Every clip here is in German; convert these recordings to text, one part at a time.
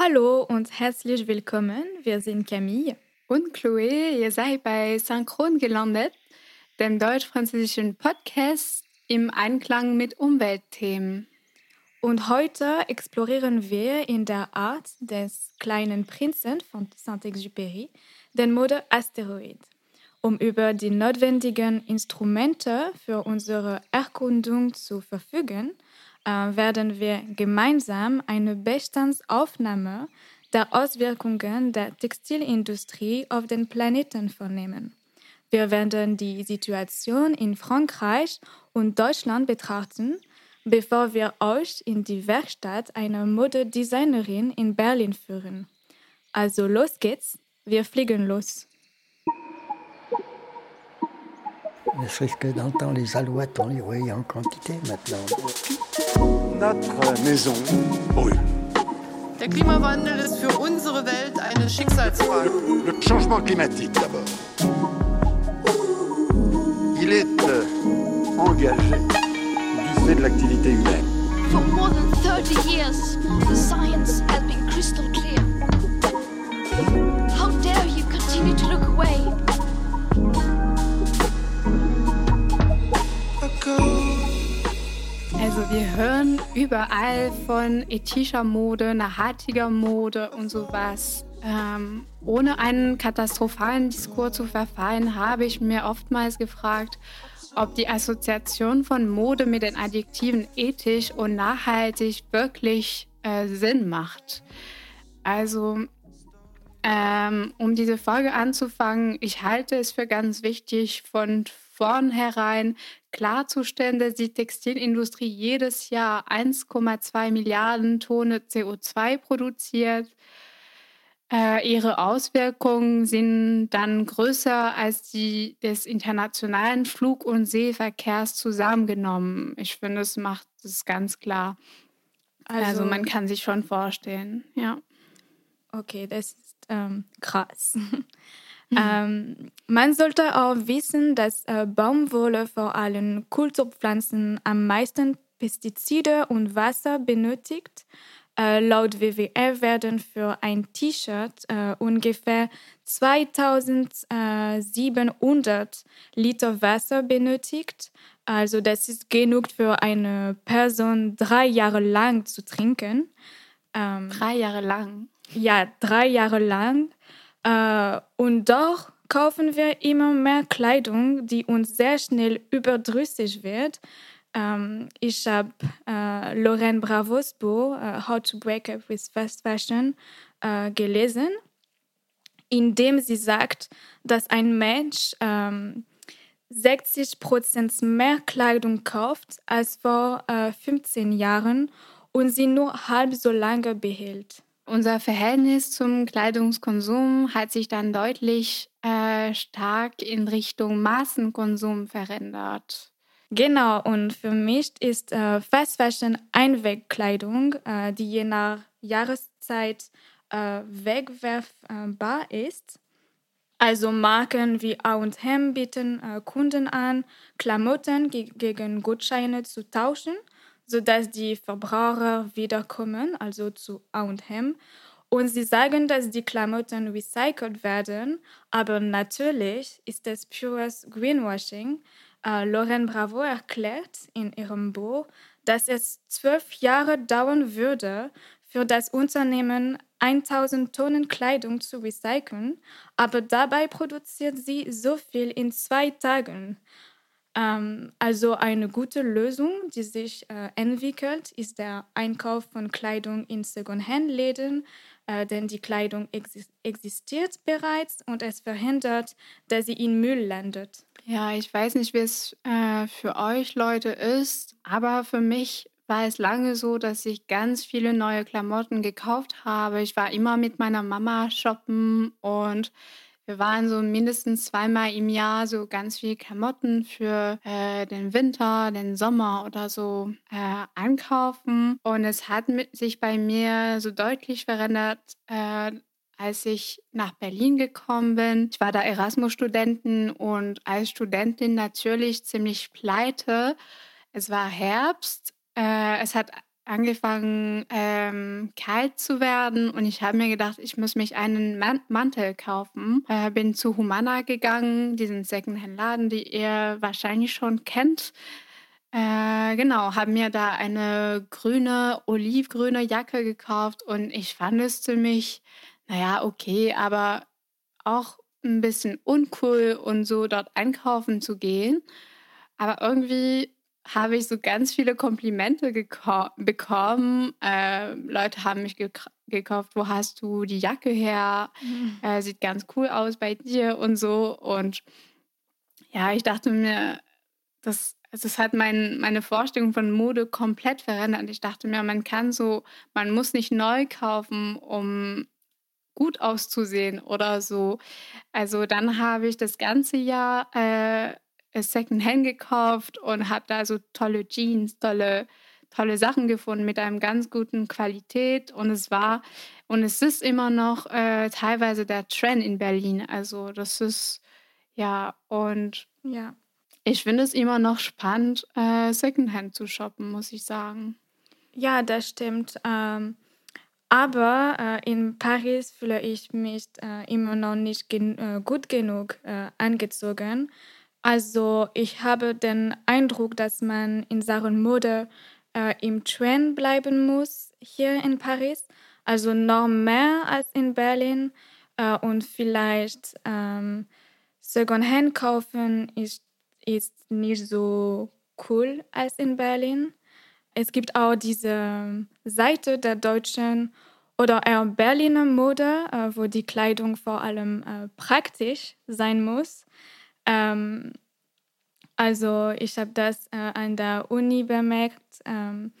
Hallo und herzlich willkommen. Wir sind Camille und Chloé. Ihr seid bei Synchron gelandet, dem deutsch-französischen Podcast im Einklang mit Umweltthemen. Und heute explorieren wir in der Art des kleinen Prinzen von Saint-Exupéry den Mode Asteroid. Um über die notwendigen Instrumente für unsere Erkundung zu verfügen, werden wir gemeinsam eine Bestandsaufnahme der Auswirkungen der Textilindustrie auf den Planeten vornehmen. Wir werden die Situation in Frankreich und Deutschland betrachten, bevor wir euch in die Werkstatt einer Modedesignerin in Berlin führen. Also los geht's, wir fliegen los. Ne serait-ce que d'entendre les alouettes, on les voyait en quantité maintenant. Notre maison brûle. Der Klimawandel ist für unsere Welt eine Schicksalsfrage. Le changement climatique d'abord. Il est euh, engagé du fait de l'activité humaine. For more than 30 years, the science has been crystal Also wir hören überall von ethischer Mode, nachhaltiger Mode und sowas. Ähm, ohne einen katastrophalen Diskurs zu verfallen, habe ich mir oftmals gefragt, ob die Assoziation von Mode mit den Adjektiven ethisch und nachhaltig wirklich äh, Sinn macht. Also, ähm, um diese Folge anzufangen, ich halte es für ganz wichtig, von vornherein klarzustellen, dass die Textilindustrie jedes Jahr 1,2 Milliarden Tonnen CO2 produziert. Äh, ihre Auswirkungen sind dann größer als die des internationalen Flug- und Seeverkehrs zusammengenommen. Ich finde, es macht es ganz klar. Also, also, man kann sich schon vorstellen, ja. Okay, das ist ähm, krass. Mhm. Ähm, man sollte auch wissen, dass äh, Baumwolle vor allem Kulturpflanzen am meisten Pestizide und Wasser benötigt. Äh, laut WWF werden für ein T-Shirt äh, ungefähr 2700 Liter Wasser benötigt. Also das ist genug für eine Person drei Jahre lang zu trinken. Ähm, drei Jahre lang? Ja, drei Jahre lang. Äh, und doch kaufen wir immer mehr Kleidung, die uns sehr schnell überdrüssig wird. Ähm, ich habe äh, Lorraine Bravos Buch uh, How to Break Up with Fast Fashion äh, gelesen, in dem sie sagt, dass ein Mensch ähm, 60 Prozent mehr Kleidung kauft als vor äh, 15 Jahren und sie nur halb so lange behält. Unser Verhältnis zum Kleidungskonsum hat sich dann deutlich äh, stark in Richtung Massenkonsum verändert. Genau, und für mich ist äh, Fast Fashion Einwegkleidung, äh, die je nach Jahreszeit äh, wegwerfbar ist. Also Marken wie A&M bieten äh, Kunden an, Klamotten ge gegen Gutscheine zu tauschen sodass die Verbraucher wiederkommen, also zu A&M. Und sie sagen, dass die Klamotten recycelt werden, aber natürlich ist es pures Greenwashing. Äh, Lauren Bravo erklärt in ihrem Buch, dass es zwölf Jahre dauern würde, für das Unternehmen 1000 Tonnen Kleidung zu recyceln, aber dabei produziert sie so viel in zwei Tagen. Ähm, also eine gute Lösung, die sich äh, entwickelt, ist der Einkauf von Kleidung in Secondhand-Läden, äh, denn die Kleidung exi existiert bereits und es verhindert, dass sie in Müll landet. Ja, ich weiß nicht, wie es äh, für euch Leute ist, aber für mich war es lange so, dass ich ganz viele neue Klamotten gekauft habe. Ich war immer mit meiner Mama shoppen und wir waren so mindestens zweimal im Jahr so ganz viel Klamotten für äh, den Winter, den Sommer oder so äh, einkaufen. Und es hat mit sich bei mir so deutlich verändert, äh, als ich nach Berlin gekommen bin. Ich war da Erasmus-Studentin und als Studentin natürlich ziemlich pleite. Es war Herbst. Äh, es hat angefangen, ähm, kalt zu werden und ich habe mir gedacht, ich muss mich einen Man Mantel kaufen. Äh, bin zu Humana gegangen, diesen Secondhand-Laden, die ihr wahrscheinlich schon kennt. Äh, genau, habe mir da eine grüne, olivgrüne Jacke gekauft und ich fand es ziemlich, naja, okay, aber auch ein bisschen uncool und so dort einkaufen zu gehen. Aber irgendwie habe ich so ganz viele Komplimente bekommen. Äh, Leute haben mich gekauft, wo hast du die Jacke her? Mhm. Äh, sieht ganz cool aus bei dir und so. Und ja, ich dachte mir, das, das hat mein, meine Vorstellung von Mode komplett verändert. Ich dachte mir, man kann so, man muss nicht neu kaufen, um gut auszusehen oder so. Also dann habe ich das ganze Jahr äh, Secondhand gekauft und habe da so tolle Jeans, tolle, tolle Sachen gefunden mit einem ganz guten Qualität. Und es war und es ist immer noch äh, teilweise der Trend in Berlin. Also das ist ja und ja. Ich finde es immer noch spannend, äh, Secondhand zu shoppen, muss ich sagen. Ja, das stimmt. Ähm, aber äh, in Paris fühle ich mich äh, immer noch nicht gen äh, gut genug äh, angezogen. Also ich habe den Eindruck, dass man in Sachen Mode äh, im Trend bleiben muss hier in Paris. Also noch mehr als in Berlin. Äh, und vielleicht ähm, Secondhand kaufen ist, ist nicht so cool als in Berlin. Es gibt auch diese Seite der deutschen oder eher Berliner Mode, äh, wo die Kleidung vor allem äh, praktisch sein muss. Ähm, also ich habe das äh, an der Uni bemerkt. Ähm,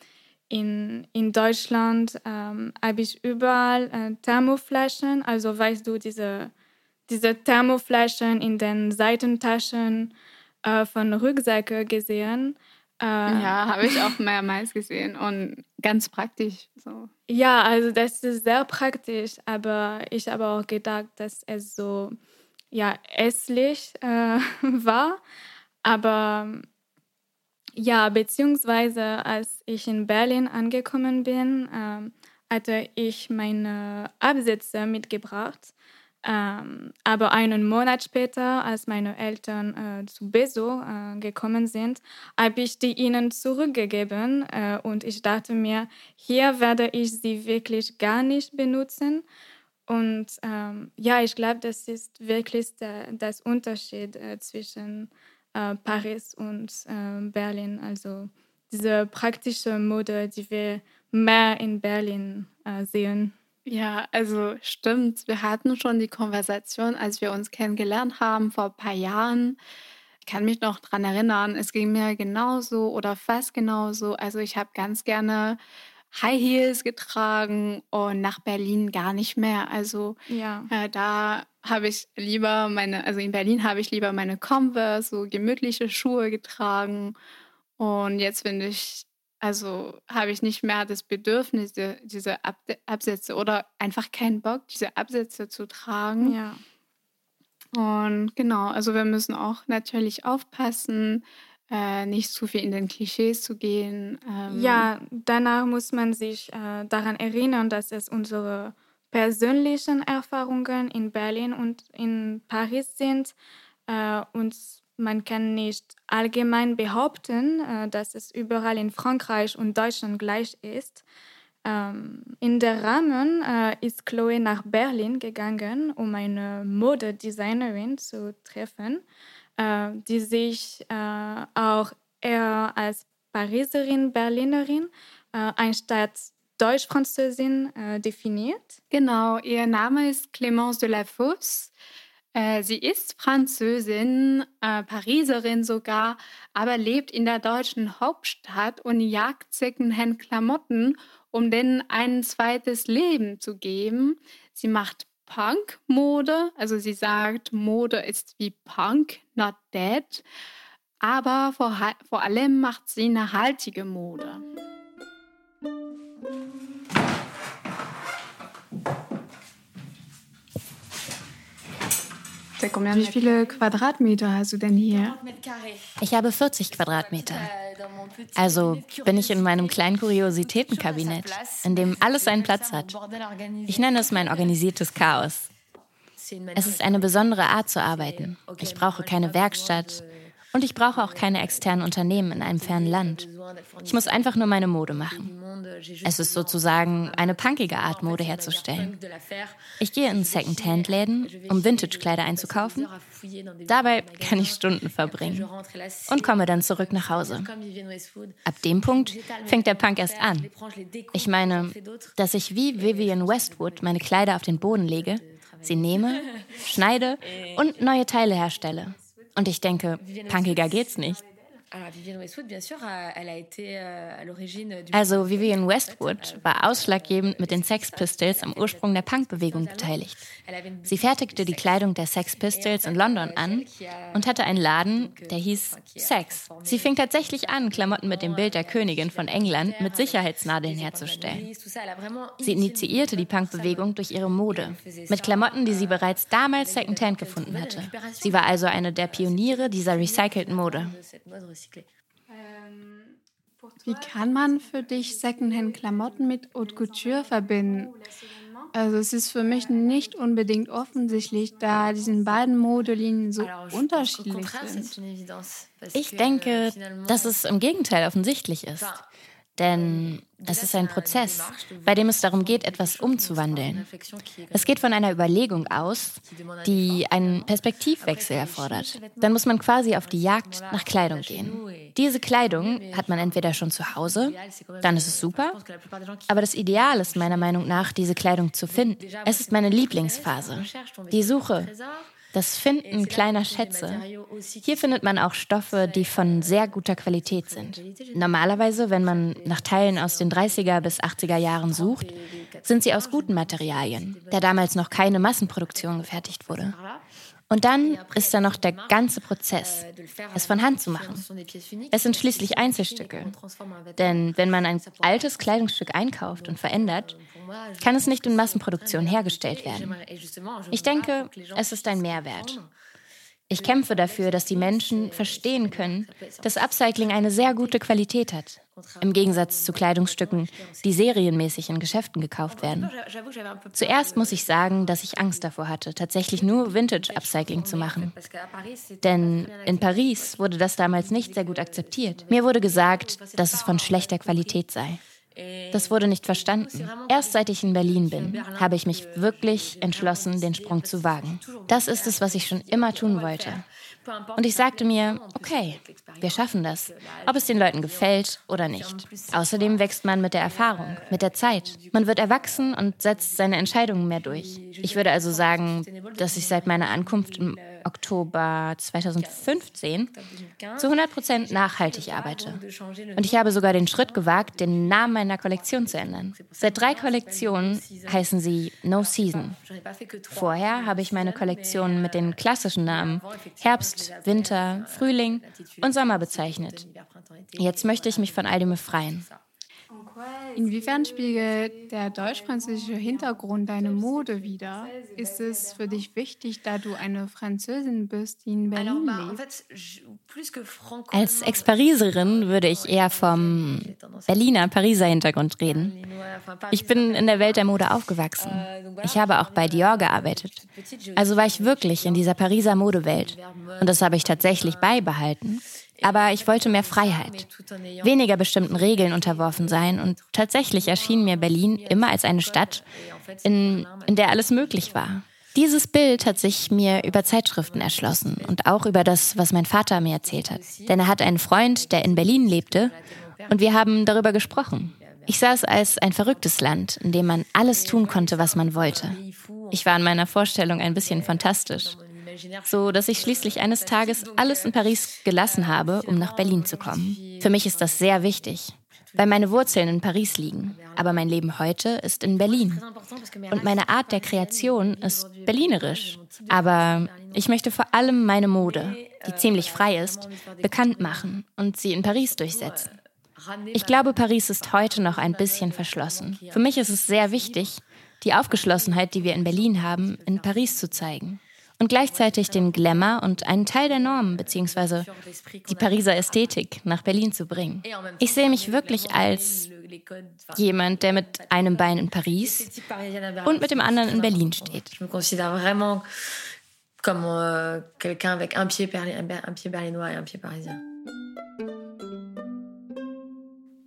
in, in Deutschland ähm, habe ich überall äh, Thermoflaschen, also weißt du, diese, diese Thermoflaschen in den Seitentaschen äh, von Rucksäcken gesehen. Äh, ja, habe ich auch mehrmals gesehen und ganz praktisch. So. Ja, also das ist sehr praktisch, aber ich habe auch gedacht, dass es so ja, esslich äh, war. Aber ja, beziehungsweise als ich in Berlin angekommen bin, ähm, hatte ich meine Absätze mitgebracht. Ähm, aber einen Monat später, als meine Eltern äh, zu Beso äh, gekommen sind, habe ich die ihnen zurückgegeben äh, und ich dachte mir, hier werde ich sie wirklich gar nicht benutzen. Und ähm, ja, ich glaube, das ist wirklich der, das Unterschied äh, zwischen äh, Paris und äh, Berlin. Also diese praktische Mode, die wir mehr in Berlin äh, sehen. Ja, also stimmt. Wir hatten schon die Konversation, als wir uns kennengelernt haben vor ein paar Jahren. Ich kann mich noch daran erinnern, es ging mir genauso oder fast genauso. Also ich habe ganz gerne High Heels getragen und nach Berlin gar nicht mehr. Also ja. äh, da habe ich lieber meine, also in Berlin habe ich lieber meine Converse, so gemütliche Schuhe getragen. Und jetzt finde ich, also habe ich nicht mehr das Bedürfnis, diese Ab Absätze oder einfach keinen Bock, diese Absätze zu tragen. Ja. Und genau, also wir müssen auch natürlich aufpassen, äh, nicht zu viel in den Klischees zu gehen. Ähm. Ja, danach muss man sich äh, daran erinnern, dass es unsere persönlichen Erfahrungen in Berlin und in Paris sind. Äh, und man kann nicht allgemein behaupten, äh, dass es überall in Frankreich und Deutschland gleich ist. Ähm, in der Rahmen äh, ist Chloe nach Berlin gegangen, um eine Modedesignerin zu treffen äh, die sich äh, auch eher als Pariserin, Berlinerin, äh, anstatt Deutsch-Französin äh, definiert. Genau, ihr Name ist Clémence de la Fosse. Äh, sie ist Französin, äh, Pariserin sogar, aber lebt in der deutschen Hauptstadt und jagt Secondhand-Klamotten, um denen ein zweites Leben zu geben. Sie macht Punk-Mode. Also sie sagt, Mode ist wie Punk, not dead. Aber vor, vor allem macht sie nachhaltige Mode. Wie viele Quadratmeter hast du denn hier? Ich habe 40 Quadratmeter. Also bin ich in meinem kleinen Kuriositätenkabinett, in dem alles seinen Platz hat. Ich nenne es mein organisiertes Chaos. Es ist eine besondere Art zu arbeiten. Ich brauche keine Werkstatt, und ich brauche auch keine externen Unternehmen in einem fernen Land. Ich muss einfach nur meine Mode machen. Es ist sozusagen eine punkige Art, Mode herzustellen. Ich gehe in Second-Hand-Läden, um Vintage-Kleider einzukaufen. Dabei kann ich Stunden verbringen und komme dann zurück nach Hause. Ab dem Punkt fängt der Punk erst an. Ich meine, dass ich wie Vivian Westwood meine Kleider auf den Boden lege, sie nehme, schneide und neue Teile herstelle. Und ich denke, punkiger geht's nicht. Euh, also Vivienne Westwood war ausschlaggebend mit den Sex Pistols am Ursprung der Punkbewegung beteiligt. Sie fertigte die Kleidung der Sex Pistols in London an und hatte einen Laden, der hieß Sex. Sie fing tatsächlich an, Klamotten mit dem Bild der Königin von England mit Sicherheitsnadeln herzustellen. Sie initiierte die Punkbewegung durch ihre Mode, mit Klamotten, die sie bereits damals Secondhand gefunden hatte. Sie war also eine der Pioniere dieser recycelten Mode. Wie kann man für dich Secondhand-Klamotten mit Haute Couture verbinden? Also es ist für mich nicht unbedingt offensichtlich, da diesen beiden Modelinien so unterschiedlich sind. Ich denke, dass es im Gegenteil offensichtlich ist. Denn es ist ein Prozess, bei dem es darum geht, etwas umzuwandeln. Es geht von einer Überlegung aus, die einen Perspektivwechsel erfordert. Dann muss man quasi auf die Jagd nach Kleidung gehen. Diese Kleidung hat man entweder schon zu Hause, dann ist es super, aber das Ideal ist meiner Meinung nach, diese Kleidung zu finden. Es ist meine Lieblingsphase. Die Suche das Finden kleiner Schätze. Hier findet man auch Stoffe, die von sehr guter Qualität sind. Normalerweise, wenn man nach Teilen aus den 30er bis 80er Jahren sucht, sind sie aus guten Materialien, da damals noch keine Massenproduktion gefertigt wurde. Und dann ist da noch der ganze Prozess, es von Hand zu machen. Es sind schließlich Einzelstücke. Denn wenn man ein altes Kleidungsstück einkauft und verändert, kann es nicht in Massenproduktion hergestellt werden. Ich denke, es ist ein Mehrwert. Ich kämpfe dafür, dass die Menschen verstehen können, dass Upcycling eine sehr gute Qualität hat. Im Gegensatz zu Kleidungsstücken, die serienmäßig in Geschäften gekauft werden. Zuerst muss ich sagen, dass ich Angst davor hatte, tatsächlich nur Vintage-Upcycling zu machen. Denn in Paris wurde das damals nicht sehr gut akzeptiert. Mir wurde gesagt, dass es von schlechter Qualität sei. Das wurde nicht verstanden. Erst seit ich in Berlin bin, habe ich mich wirklich entschlossen, den Sprung zu wagen. Das ist es, was ich schon immer tun wollte. Und ich sagte mir, okay, wir schaffen das, ob es den Leuten gefällt oder nicht. Außerdem wächst man mit der Erfahrung, mit der Zeit. Man wird erwachsen und setzt seine Entscheidungen mehr durch. Ich würde also sagen, dass ich seit meiner Ankunft im Oktober 2015 zu 100 Prozent nachhaltig arbeite. Und ich habe sogar den Schritt gewagt, den Namen meiner Kollektion zu ändern. Seit drei Kollektionen heißen sie No Season. Vorher habe ich meine Kollektion mit den klassischen Namen Herbst, Winter, Frühling und Sommer bezeichnet. Jetzt möchte ich mich von all dem befreien. Inwiefern spiegelt der deutsch-französische Hintergrund deine Mode wider? Ist es für dich wichtig, da du eine Französin bist, die in Berlin lebt? Als Ex-Pariserin würde ich eher vom Berliner, Pariser Hintergrund reden. Ich bin in der Welt der Mode aufgewachsen. Ich habe auch bei Dior gearbeitet. Also war ich wirklich in dieser Pariser Modewelt. Und das habe ich tatsächlich beibehalten. Aber ich wollte mehr Freiheit, weniger bestimmten Regeln unterworfen sein. Und tatsächlich erschien mir Berlin immer als eine Stadt, in, in der alles möglich war. Dieses Bild hat sich mir über Zeitschriften erschlossen und auch über das, was mein Vater mir erzählt hat. Denn er hat einen Freund, der in Berlin lebte, und wir haben darüber gesprochen. Ich sah es als ein verrücktes Land, in dem man alles tun konnte, was man wollte. Ich war in meiner Vorstellung ein bisschen fantastisch so dass ich schließlich eines Tages alles in Paris gelassen habe, um nach Berlin zu kommen. Für mich ist das sehr wichtig, weil meine Wurzeln in Paris liegen, aber mein Leben heute ist in Berlin. Und meine Art der Kreation ist berlinerisch. Aber ich möchte vor allem meine Mode, die ziemlich frei ist, bekannt machen und sie in Paris durchsetzen. Ich glaube, Paris ist heute noch ein bisschen verschlossen. Für mich ist es sehr wichtig, die Aufgeschlossenheit, die wir in Berlin haben, in Paris zu zeigen. Und gleichzeitig den Glamour und einen Teil der Normen bzw. die Pariser Ästhetik nach Berlin zu bringen. Ich sehe mich wirklich als jemand, der mit einem Bein in Paris und mit dem anderen in Berlin steht. Comme euh, quelqu'un avec un pied, un pied berlinois et un pied parisien.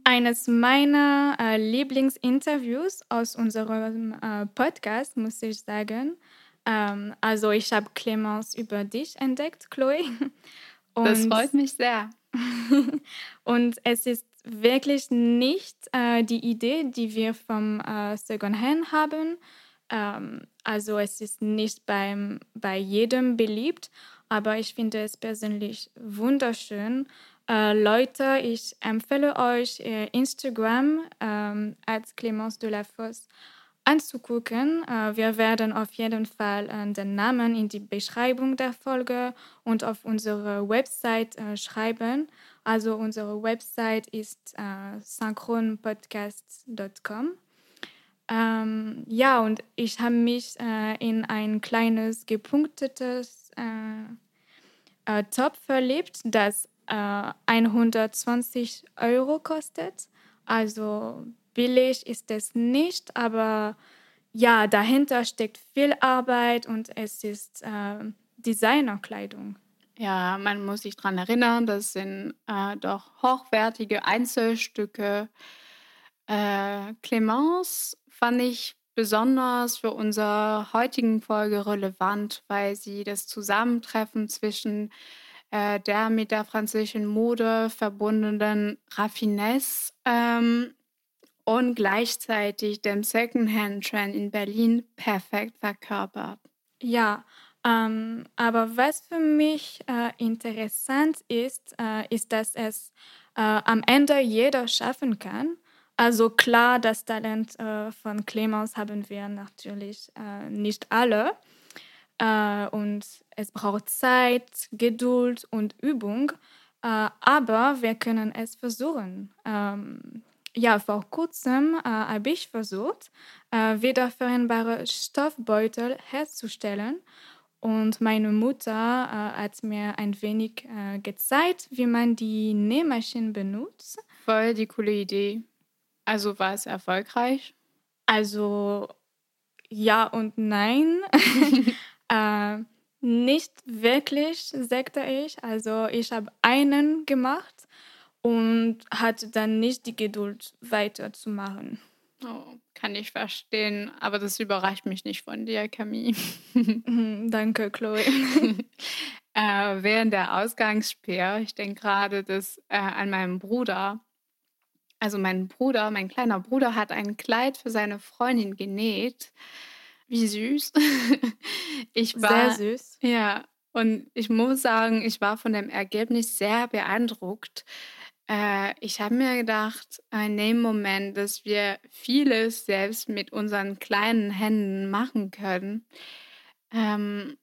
Eines meiner äh, Lieblingsinterviews aus unserem äh, Podcast, muss ich sagen. Ähm, also ich habe Clemens über dich entdeckt, Chloe. Und, das freut mich sehr. und es ist wirklich nicht äh, die Idee, die wir vom äh, Second Hand haben. Ähm, also es ist nicht beim, bei jedem beliebt, aber ich finde es persönlich wunderschön. Äh, Leute, ich empfehle euch äh, Instagram ähm, als Clemence de la Fosse anzugucken. Äh, wir werden auf jeden Fall äh, den Namen in die Beschreibung der Folge und auf unsere Website äh, schreiben. Also unsere Website ist synchronpodcast.com. Ähm, ja, und ich habe mich äh, in ein kleines gepunktetes äh, äh Top verliebt, das 120 äh, Euro kostet. Also billig ist es nicht, aber ja, dahinter steckt viel Arbeit und es ist äh, Designerkleidung. Ja, man muss sich daran erinnern, das sind äh, doch hochwertige Einzelstücke. Äh, Clemence fand ich besonders für unsere heutigen Folge relevant, weil sie das Zusammentreffen zwischen äh, der mit der französischen Mode verbundenen Raffinesse ähm, und gleichzeitig dem Secondhand-Trend in Berlin perfekt verkörpert. Ja, ähm, aber was für mich äh, interessant ist, äh, ist, dass es äh, am Ende jeder schaffen kann. Also klar, das Talent äh, von Clemens haben wir natürlich äh, nicht alle. Äh, und es braucht Zeit, Geduld und Übung. aber wir können es versuchen. Ähm, ja, vor kurzem äh, habe ich versucht, äh, wiederverwendbare Stoffbeutel herzustellen und meine Mutter äh, hat mir ein wenig äh, gezeigt, wie man die Nähmaschine benutzt. Voll die coole Idee. Also war es erfolgreich? Also ja und nein. äh, nicht wirklich, sagte ich. Also ich habe einen gemacht und hatte dann nicht die Geduld weiterzumachen. Oh, kann ich verstehen, aber das überrascht mich nicht von dir, Camille. Mhm, danke, Chloe. äh, während der Ausgangssperr, ich denke gerade das, äh, an meinen Bruder. Also mein Bruder, mein kleiner Bruder hat ein Kleid für seine Freundin genäht. Wie süß. ich war, sehr süß. Ja, und ich muss sagen, ich war von dem Ergebnis sehr beeindruckt. Äh, ich habe mir gedacht, in dem Moment, dass wir vieles selbst mit unseren kleinen Händen machen können. Ähm,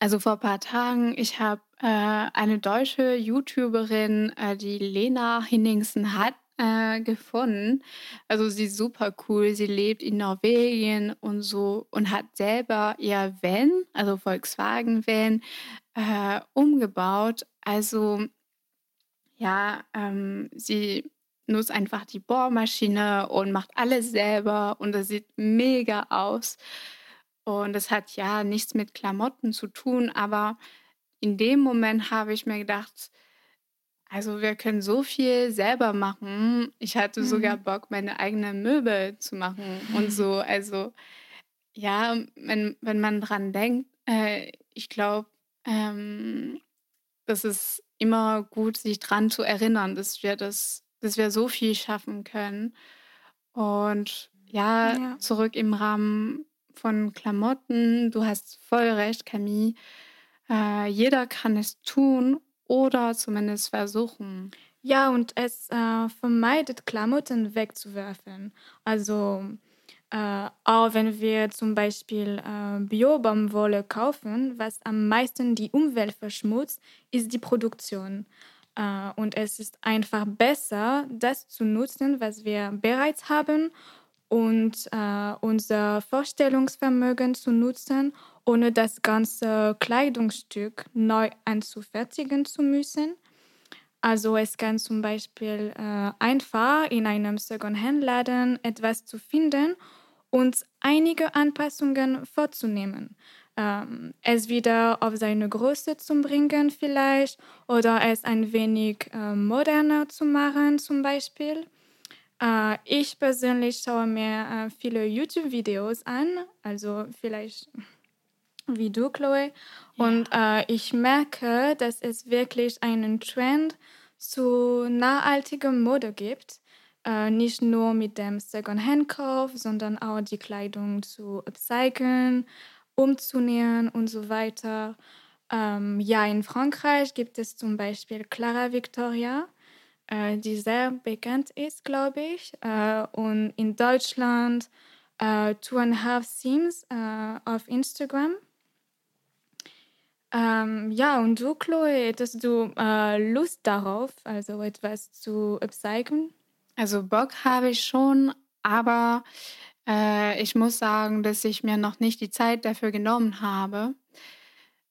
also vor ein paar Tagen, ich habe äh, eine deutsche YouTuberin, äh, die Lena Hinningsen hat, äh, gefunden. Also sie ist super cool. Sie lebt in Norwegen und so und hat selber ihr Van, also Volkswagen Van, äh, umgebaut. Also ja, ähm, sie nutzt einfach die Bohrmaschine und macht alles selber und das sieht mega aus. Und das hat ja nichts mit Klamotten zu tun, aber in dem Moment habe ich mir gedacht, also wir können so viel selber machen. Ich hatte mhm. sogar Bock, meine eigenen Möbel zu machen und so. Also ja, wenn, wenn man dran denkt, äh, ich glaube, ähm, das ist immer gut, sich dran zu erinnern, dass wir das, dass wir so viel schaffen können. Und ja, ja. zurück im Rahmen von Klamotten, du hast voll recht, Camille. Äh, jeder kann es tun oder zumindest versuchen. Ja, und es äh, vermeidet, Klamotten wegzuwerfen. Also äh, auch wenn wir zum Beispiel äh, Bio-Baumwolle kaufen, was am meisten die Umwelt verschmutzt, ist die Produktion. Äh, und es ist einfach besser, das zu nutzen, was wir bereits haben und äh, unser Vorstellungsvermögen zu nutzen, ohne das ganze Kleidungsstück neu anzufertigen zu müssen. Also es kann zum Beispiel äh, einfach in einem Second-Hand-Laden etwas zu finden und einige Anpassungen vorzunehmen. Ähm, es wieder auf seine Größe zu bringen vielleicht oder es ein wenig äh, moderner zu machen zum Beispiel. Äh, ich persönlich schaue mir äh, viele YouTube-Videos an, also vielleicht wie du, Chloe. Ja. Und äh, ich merke, dass es wirklich einen Trend zu nachhaltiger Mode gibt. Äh, nicht nur mit dem Second-Hand-Kauf, sondern auch die Kleidung zu upcyclen, umzunähen und so weiter. Ähm, ja, in Frankreich gibt es zum Beispiel Clara Victoria, äh, die sehr bekannt ist, glaube ich. Äh, und in Deutschland äh, Two and a Half Seams äh, auf Instagram. Ähm, ja, und du, Chloe, hättest du äh, Lust darauf, also etwas zu upcyclen? Also Bock habe ich schon, aber äh, ich muss sagen, dass ich mir noch nicht die Zeit dafür genommen habe.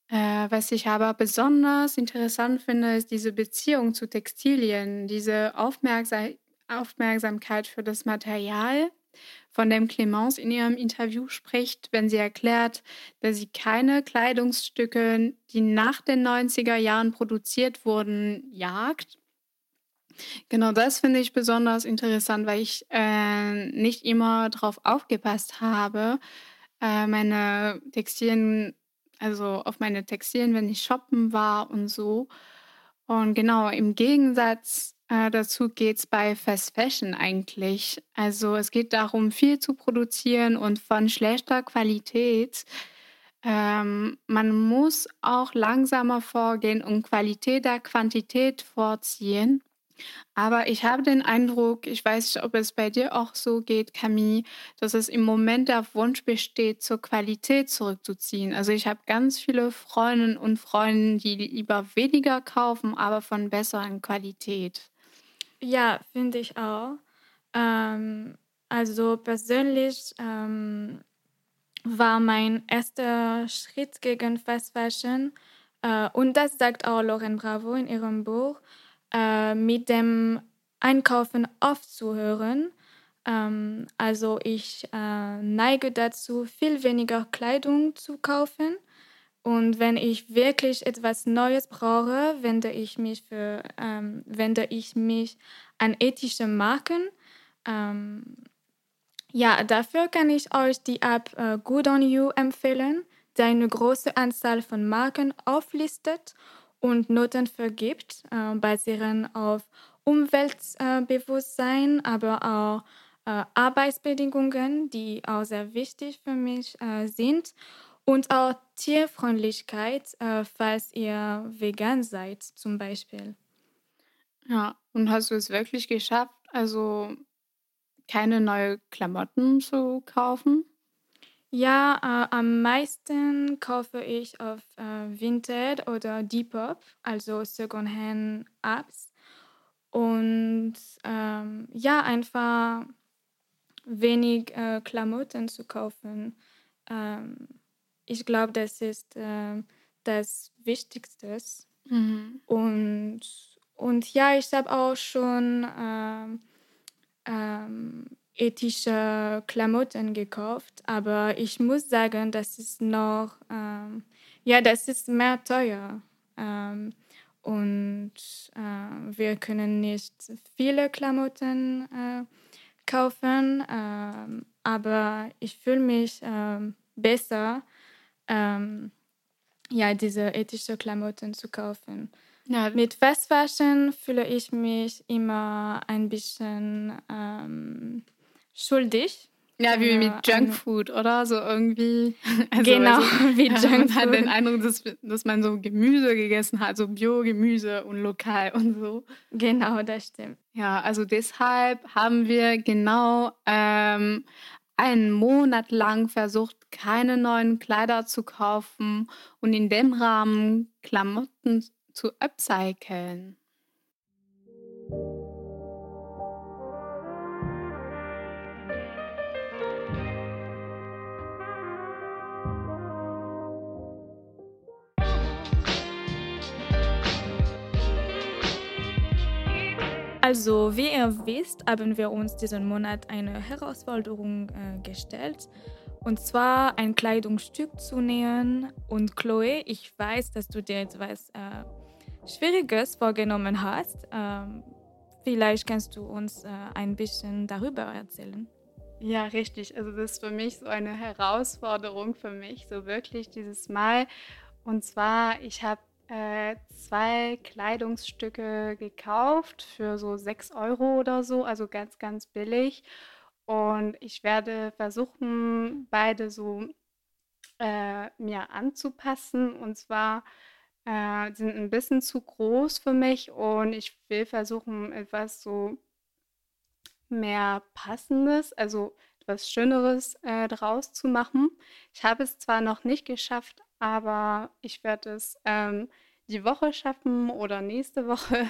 Äh, was ich aber besonders interessant finde, ist diese Beziehung zu Textilien, diese Aufmerksam Aufmerksamkeit für das Material, von dem Clemence in ihrem Interview spricht, wenn sie erklärt, dass sie keine Kleidungsstücke, die nach den 90er Jahren produziert wurden, jagt, Genau das finde ich besonders interessant, weil ich äh, nicht immer darauf aufgepasst habe, äh, meine Textilien, also auf meine Textilien, wenn ich shoppen war und so. Und genau im Gegensatz äh, dazu geht es bei Fast Fashion eigentlich. Also es geht darum, viel zu produzieren und von schlechter Qualität. Ähm, man muss auch langsamer vorgehen und Qualität der Quantität vorziehen. Aber ich habe den Eindruck, ich weiß nicht, ob es bei dir auch so geht, Camille, dass es im Moment der Wunsch besteht, zur Qualität zurückzuziehen. Also ich habe ganz viele Freundinnen und Freunde, die lieber weniger kaufen, aber von besseren Qualität. Ja, finde ich auch. Ähm, also persönlich ähm, war mein erster Schritt gegen Fast Fashion, äh, und das sagt auch Lauren Bravo in ihrem Buch, äh, mit dem Einkaufen aufzuhören. Ähm, also ich äh, neige dazu, viel weniger Kleidung zu kaufen. Und wenn ich wirklich etwas Neues brauche, wende ich mich, für, ähm, wende ich mich an ethische Marken. Ähm, ja, dafür kann ich euch die App äh, Good on You empfehlen, die eine große Anzahl von Marken auflistet und Noten vergibt, äh, basierend auf Umweltbewusstsein, aber auch äh, Arbeitsbedingungen, die auch sehr wichtig für mich äh, sind und auch Tierfreundlichkeit, äh, falls ihr vegan seid zum Beispiel. Ja, und hast du es wirklich geschafft, also keine neuen Klamotten zu kaufen? Ja, äh, am meisten kaufe ich auf äh, Vinted oder Depop, also Secondhand-Apps. Und ähm, ja, einfach wenig äh, Klamotten zu kaufen. Ähm, ich glaube, das ist äh, das Wichtigste. Mhm. Und, und ja, ich habe auch schon ähm, ähm, ethische Klamotten gekauft, aber ich muss sagen, das ist noch, ähm, ja, das ist mehr teuer. Ähm, und äh, wir können nicht viele Klamotten äh, kaufen, äh, aber ich fühle mich ähm, besser, ähm, ja, diese ethischen Klamotten zu kaufen. Ja. Mit Fast Fashion fühle ich mich immer ein bisschen ähm, schuldig. Ja, wie mit Junkfood, oder? So irgendwie. Also, genau, also, wie Junkfood. Man hat den Eindruck, dass, dass man so Gemüse gegessen hat, so Bio-Gemüse und lokal und so. Genau, das stimmt. Ja, also deshalb haben wir genau ähm, einen Monat lang versucht, keine neuen Kleider zu kaufen und in dem Rahmen Klamotten zu upcyclen. Also, wie ihr wisst, haben wir uns diesen Monat eine Herausforderung äh, gestellt. Und zwar ein Kleidungsstück zu nähen. Und Chloe, ich weiß, dass du dir etwas äh, Schwieriges vorgenommen hast. Ähm, vielleicht kannst du uns äh, ein bisschen darüber erzählen. Ja, richtig. Also das ist für mich so eine Herausforderung für mich, so wirklich dieses Mal. Und zwar, ich habe äh, zwei Kleidungsstücke gekauft für so 6 Euro oder so, also ganz, ganz billig. Und ich werde versuchen, beide so äh, mir anzupassen. Und zwar äh, sind ein bisschen zu groß für mich und ich will versuchen, etwas so mehr Passendes, also etwas Schöneres äh, draus zu machen. Ich habe es zwar noch nicht geschafft, aber ich werde es ähm, die Woche schaffen oder nächste Woche.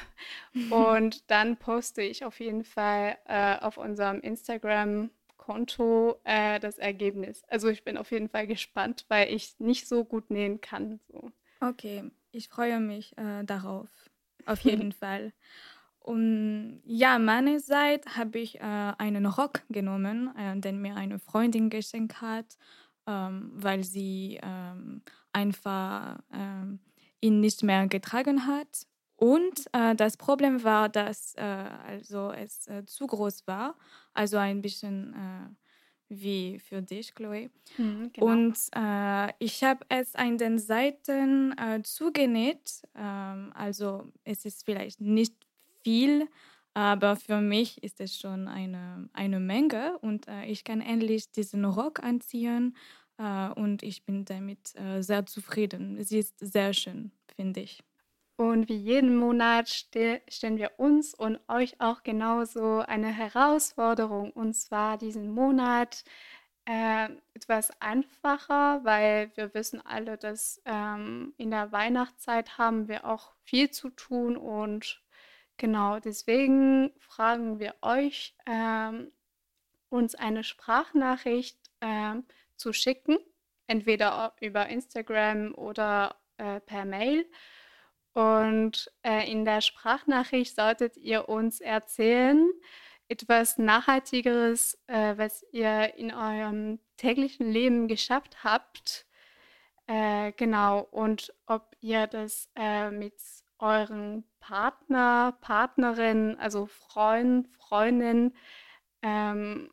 Und dann poste ich auf jeden Fall äh, auf unserem Instagram-Konto äh, das Ergebnis. Also ich bin auf jeden Fall gespannt, weil ich nicht so gut nähen kann. So. Okay, ich freue mich äh, darauf. Auf jeden Fall. Und ja, meinerseits habe ich äh, einen Rock genommen, äh, den mir eine Freundin geschenkt hat, ähm, weil sie ähm, einfach ähm, ihn nicht mehr getragen hat. Und äh, das Problem war, dass äh, also es äh, zu groß war, also ein bisschen äh, wie für dich, Chloe. Mhm, genau. Und äh, ich habe es an den Seiten äh, zugenäht. Ähm, also es ist vielleicht nicht viel, aber für mich ist es schon eine, eine Menge und ich kann endlich diesen Rock anziehen äh, und ich bin damit äh, sehr zufrieden. Sie ist sehr schön, finde ich. Und wie jeden Monat ste stellen wir uns und euch auch genauso eine Herausforderung. Und zwar diesen Monat äh, etwas einfacher, weil wir wissen alle, dass ähm, in der Weihnachtszeit haben wir auch viel zu tun. Und genau deswegen fragen wir euch, ähm, uns eine Sprachnachricht ähm, zu schicken, entweder über Instagram oder äh, per Mail. Und äh, in der Sprachnachricht solltet ihr uns erzählen, etwas Nachhaltigeres, äh, was ihr in eurem täglichen Leben geschafft habt. Äh, genau, und ob ihr das äh, mit euren Partner, Partnerin, also Freund, Freundin ähm,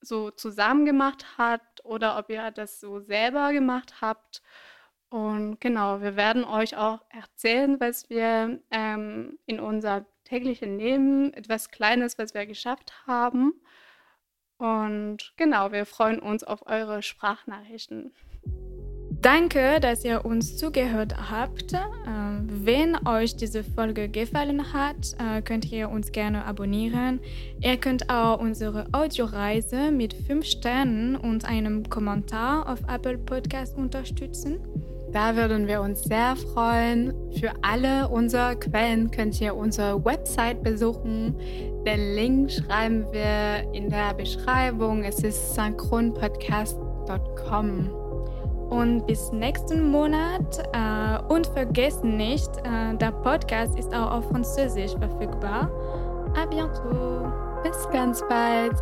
so zusammen gemacht habt oder ob ihr das so selber gemacht habt. Und genau, wir werden euch auch erzählen, was wir ähm, in unser täglichen Leben, etwas Kleines, was wir geschafft haben. Und genau, wir freuen uns auf eure Sprachnachrichten. Danke, dass ihr uns zugehört habt. Ähm, wenn euch diese Folge gefallen hat, äh, könnt ihr uns gerne abonnieren. Ihr könnt auch unsere Audioreise mit 5 Sternen und einem Kommentar auf Apple Podcast unterstützen. Da würden wir uns sehr freuen. Für alle unsere Quellen könnt ihr unsere Website besuchen. Den Link schreiben wir in der Beschreibung. Es ist synchronpodcast.com. Und bis nächsten Monat. Äh, und vergessen nicht, äh, der Podcast ist auch auf Französisch verfügbar. À bientôt. Bis ganz bald.